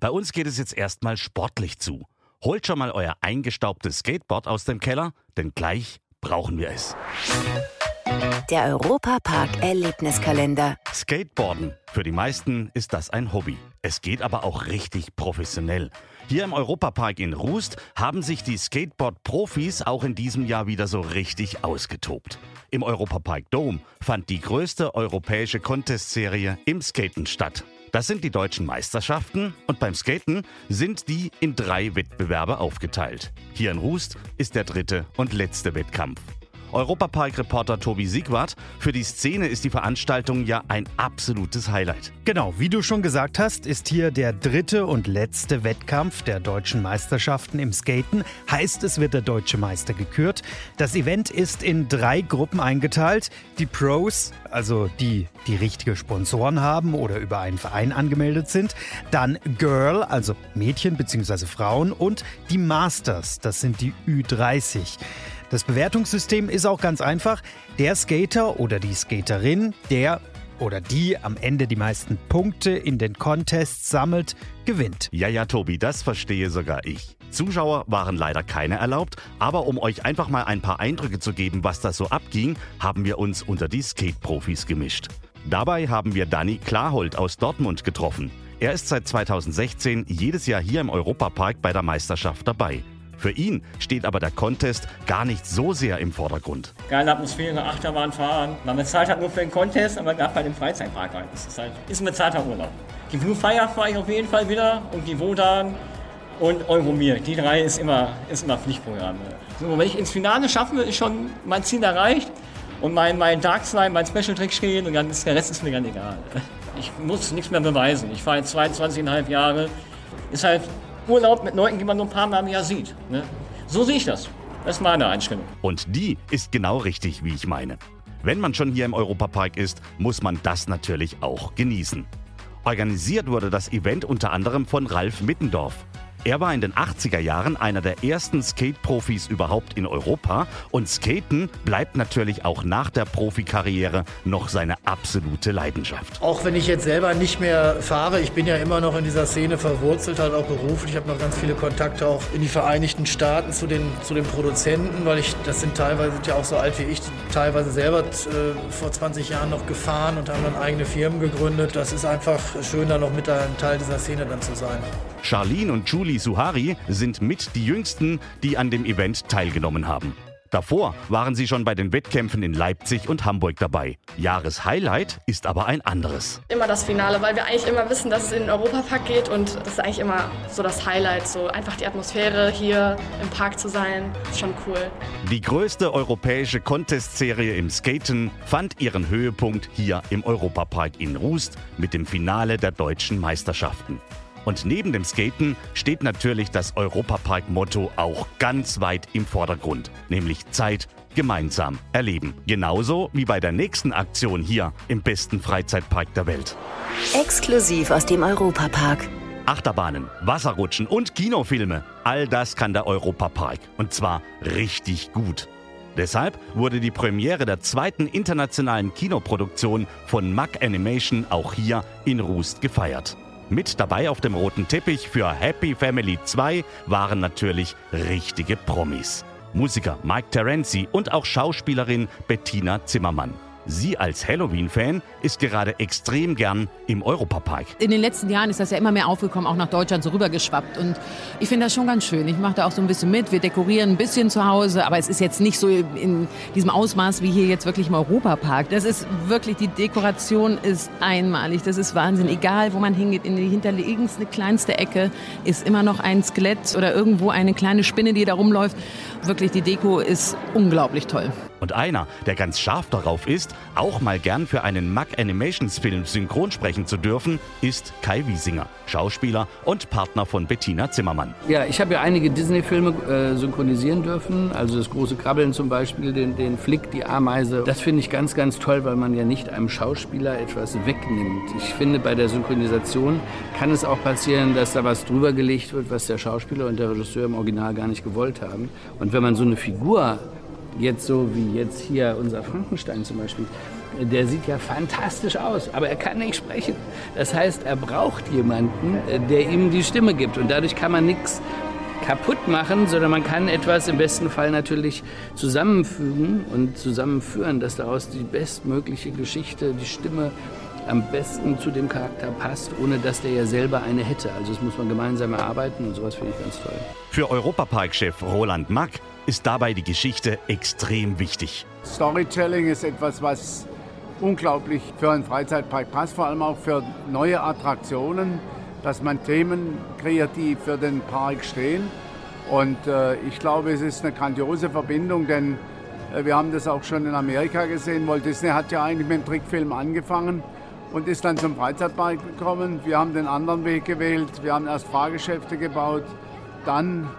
Bei uns geht es jetzt erstmal sportlich zu. Holt schon mal euer eingestaubtes Skateboard aus dem Keller, denn gleich brauchen wir es. Der Europapark Erlebniskalender. Skateboarden. Für die meisten ist das ein Hobby. Es geht aber auch richtig professionell. Hier im Europapark in Rust haben sich die Skateboard-Profis auch in diesem Jahr wieder so richtig ausgetobt. Im Europapark Dome fand die größte europäische Contest-Serie im Skaten statt. Das sind die deutschen Meisterschaften und beim Skaten sind die in drei Wettbewerbe aufgeteilt. Hier in Rust ist der dritte und letzte Wettkampf. Europapark-Reporter Tobi Siegwart. Für die Szene ist die Veranstaltung ja ein absolutes Highlight. Genau, wie du schon gesagt hast, ist hier der dritte und letzte Wettkampf der deutschen Meisterschaften im Skaten. Heißt, es wird der deutsche Meister gekürt. Das Event ist in drei Gruppen eingeteilt. Die Pros, also die, die richtige Sponsoren haben oder über einen Verein angemeldet sind. Dann Girl, also Mädchen bzw. Frauen. Und die Masters, das sind die Ü30. Das Bewertungssystem ist auch ganz einfach. Der Skater oder die Skaterin, der oder die am Ende die meisten Punkte in den Contests sammelt, gewinnt. Ja, ja, Tobi, das verstehe sogar ich. Zuschauer waren leider keine erlaubt, aber um euch einfach mal ein paar Eindrücke zu geben, was da so abging, haben wir uns unter die Skate-Profis gemischt. Dabei haben wir Danny Klarhold aus Dortmund getroffen. Er ist seit 2016 jedes Jahr hier im Europapark bei der Meisterschaft dabei. Für ihn steht aber der Contest gar nicht so sehr im Vordergrund. Geile Atmosphäre, Achterbahn fahren. Man bezahlt halt nur für den Contest, aber darf bei dem Freizeitpark rein. Das ist halt ist ein bezahlter Urlaub. Die Blue Fire fahre ich auf jeden Fall wieder und die Wodan und Euromir. Die drei ist immer, ist immer Pflichtprogramm. So, wenn ich ins Finale schaffe, ist schon mein Ziel erreicht und mein, mein Dark Slime, mein Special Trick stehen und dann ist der Rest ist mir ganz egal. Ich muss nichts mehr beweisen. Ich fahre jetzt 22,5 Jahre. Ist halt Urlaub mit Leuten, die man nur ein paar Mal im Jahr sieht. Ne? So sehe ich das. Das ist meine Einstellung. Und die ist genau richtig, wie ich meine. Wenn man schon hier im Europapark ist, muss man das natürlich auch genießen. Organisiert wurde das Event unter anderem von Ralf Mittendorf. Er war in den 80er Jahren einer der ersten Skate-Profis überhaupt in Europa und Skaten bleibt natürlich auch nach der Profikarriere noch seine absolute Leidenschaft. Auch wenn ich jetzt selber nicht mehr fahre, ich bin ja immer noch in dieser Szene verwurzelt, halt auch beruflich. Ich habe noch ganz viele Kontakte auch in die Vereinigten Staaten zu den, zu den Produzenten, weil ich, das sind teilweise sind ja auch so alt wie ich, teilweise selber äh, vor 20 Jahren noch gefahren und haben dann eigene Firmen gegründet. Das ist einfach schön, da noch mit ein Teil dieser Szene dann zu sein. Charlene und Julie Suhari sind mit die jüngsten, die an dem Event teilgenommen haben. Davor waren sie schon bei den Wettkämpfen in Leipzig und Hamburg dabei. Jahreshighlight ist aber ein anderes. Immer das Finale, weil wir eigentlich immer wissen, dass es in den Europapark geht und das ist eigentlich immer so das Highlight, so einfach die Atmosphäre hier im Park zu sein, ist schon cool. Die größte europäische Contest-Serie im Skaten fand ihren Höhepunkt hier im Europapark in Rust mit dem Finale der deutschen Meisterschaften. Und neben dem Skaten steht natürlich das Europapark-Motto auch ganz weit im Vordergrund, nämlich Zeit gemeinsam erleben. Genauso wie bei der nächsten Aktion hier im besten Freizeitpark der Welt. Exklusiv aus dem Europapark. Achterbahnen, Wasserrutschen und Kinofilme, all das kann der Europapark. Und zwar richtig gut. Deshalb wurde die Premiere der zweiten internationalen Kinoproduktion von Mack Animation auch hier in Rust gefeiert. Mit dabei auf dem roten Teppich für Happy Family 2 waren natürlich richtige Promis. Musiker Mike Terenzi und auch Schauspielerin Bettina Zimmermann. Sie als Halloween-Fan ist gerade extrem gern im Europapark. In den letzten Jahren ist das ja immer mehr aufgekommen, auch nach Deutschland so rübergeschwappt. Und ich finde das schon ganz schön. Ich mache da auch so ein bisschen mit. Wir dekorieren ein bisschen zu Hause, aber es ist jetzt nicht so in diesem Ausmaß wie hier jetzt wirklich im Europapark. Das ist wirklich, die Dekoration ist einmalig. Das ist Wahnsinn. Egal, wo man hingeht, in die hinterlegenste, kleinste Ecke ist immer noch ein Skelett oder irgendwo eine kleine Spinne, die da rumläuft. Wirklich, die Deko ist unglaublich toll. Und einer, der ganz scharf darauf ist, auch mal gern für einen Mack Animations Film synchron sprechen zu dürfen, ist Kai Wiesinger, Schauspieler und Partner von Bettina Zimmermann. Ja, ich habe ja einige Disney-Filme äh, synchronisieren dürfen, also das große Krabbeln zum Beispiel, den, den Flick, die Ameise. Das finde ich ganz, ganz toll, weil man ja nicht einem Schauspieler etwas wegnimmt. Ich finde, bei der Synchronisation kann es auch passieren, dass da was drüber gelegt wird, was der Schauspieler und der Regisseur im Original gar nicht gewollt haben. Und wenn man so eine Figur jetzt so wie jetzt hier unser Frankenstein zum Beispiel, der sieht ja fantastisch aus, aber er kann nicht sprechen. Das heißt, er braucht jemanden, der ihm die Stimme gibt. Und dadurch kann man nichts kaputt machen, sondern man kann etwas im besten Fall natürlich zusammenfügen und zusammenführen, dass daraus die bestmögliche Geschichte, die Stimme am besten zu dem Charakter passt, ohne dass der ja selber eine hätte. Also das muss man gemeinsam erarbeiten und sowas finde ich ganz toll. Für Europapark-Chef Roland Mack ist dabei die Geschichte extrem wichtig. Storytelling ist etwas, was unglaublich für einen Freizeitpark passt, vor allem auch für neue Attraktionen, dass man Themen kreiert, die für den Park stehen. Und äh, ich glaube, es ist eine grandiose Verbindung, denn äh, wir haben das auch schon in Amerika gesehen. Walt Disney hat ja eigentlich mit dem Trickfilm angefangen und ist dann zum Freizeitpark gekommen. Wir haben den anderen Weg gewählt. Wir haben erst Fahrgeschäfte gebaut, dann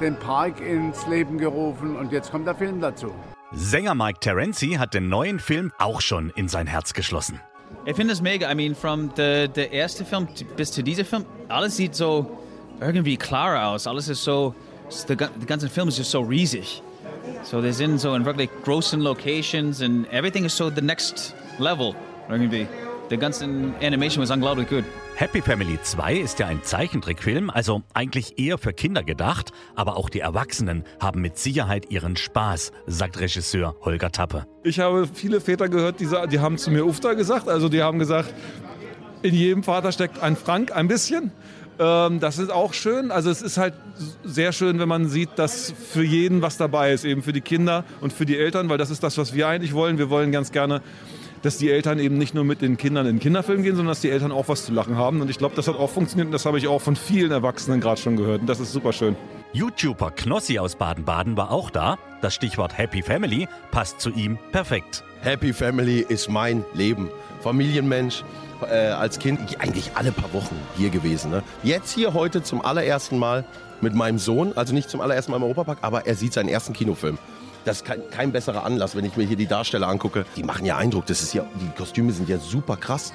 den Park ins Leben gerufen und jetzt kommt der Film dazu. Sänger Mike Terenzi hat den neuen Film auch schon in sein Herz geschlossen. Ich finde es mega. I mean, from the, der erste Film bis zu diesem Film, alles sieht so irgendwie klar aus. Alles ist so, der, der ganze Film ist just so riesig. So, wir sind so in wirklich großen Locations and everything is so the next level irgendwie. Die ganze Animation was unglaublich gut. Happy Family 2 ist ja ein Zeichentrickfilm, also eigentlich eher für Kinder gedacht, aber auch die Erwachsenen haben mit Sicherheit ihren Spaß, sagt Regisseur Holger Tappe. Ich habe viele Väter gehört, die, die haben zu mir Ufta gesagt, also die haben gesagt, in jedem Vater steckt ein Frank, ein bisschen. Ähm, das ist auch schön. Also es ist halt sehr schön, wenn man sieht, dass für jeden was dabei ist, eben für die Kinder und für die Eltern, weil das ist das, was wir eigentlich wollen. Wir wollen ganz gerne dass die Eltern eben nicht nur mit den Kindern in den Kinderfilm gehen, sondern dass die Eltern auch was zu lachen haben. Und ich glaube, das hat auch funktioniert und das habe ich auch von vielen Erwachsenen gerade schon gehört. Und das ist super schön. YouTuber Knossi aus Baden-Baden war auch da. Das Stichwort Happy Family passt zu ihm perfekt. Happy Family ist mein Leben. Familienmensch, äh, als Kind eigentlich alle paar Wochen hier gewesen. Ne? Jetzt hier heute zum allerersten Mal mit meinem Sohn, also nicht zum allerersten Mal im Europapark, aber er sieht seinen ersten Kinofilm. Das ist kein, kein, besserer Anlass, wenn ich mir hier die Darsteller angucke. Die machen ja Eindruck. Das ist ja, die Kostüme sind ja super krass.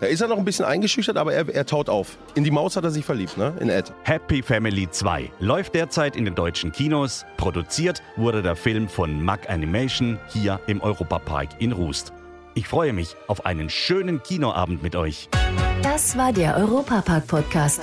Da ist er noch ein bisschen eingeschüchtert, aber er, er taut auf. In die Maus hat er sich verliebt, ne? In Ed. Happy Family 2 läuft derzeit in den deutschen Kinos. Produziert wurde der Film von Mack Animation hier im Europapark in Rust. Ich freue mich auf einen schönen Kinoabend mit euch. Das war der Europapark-Podcast.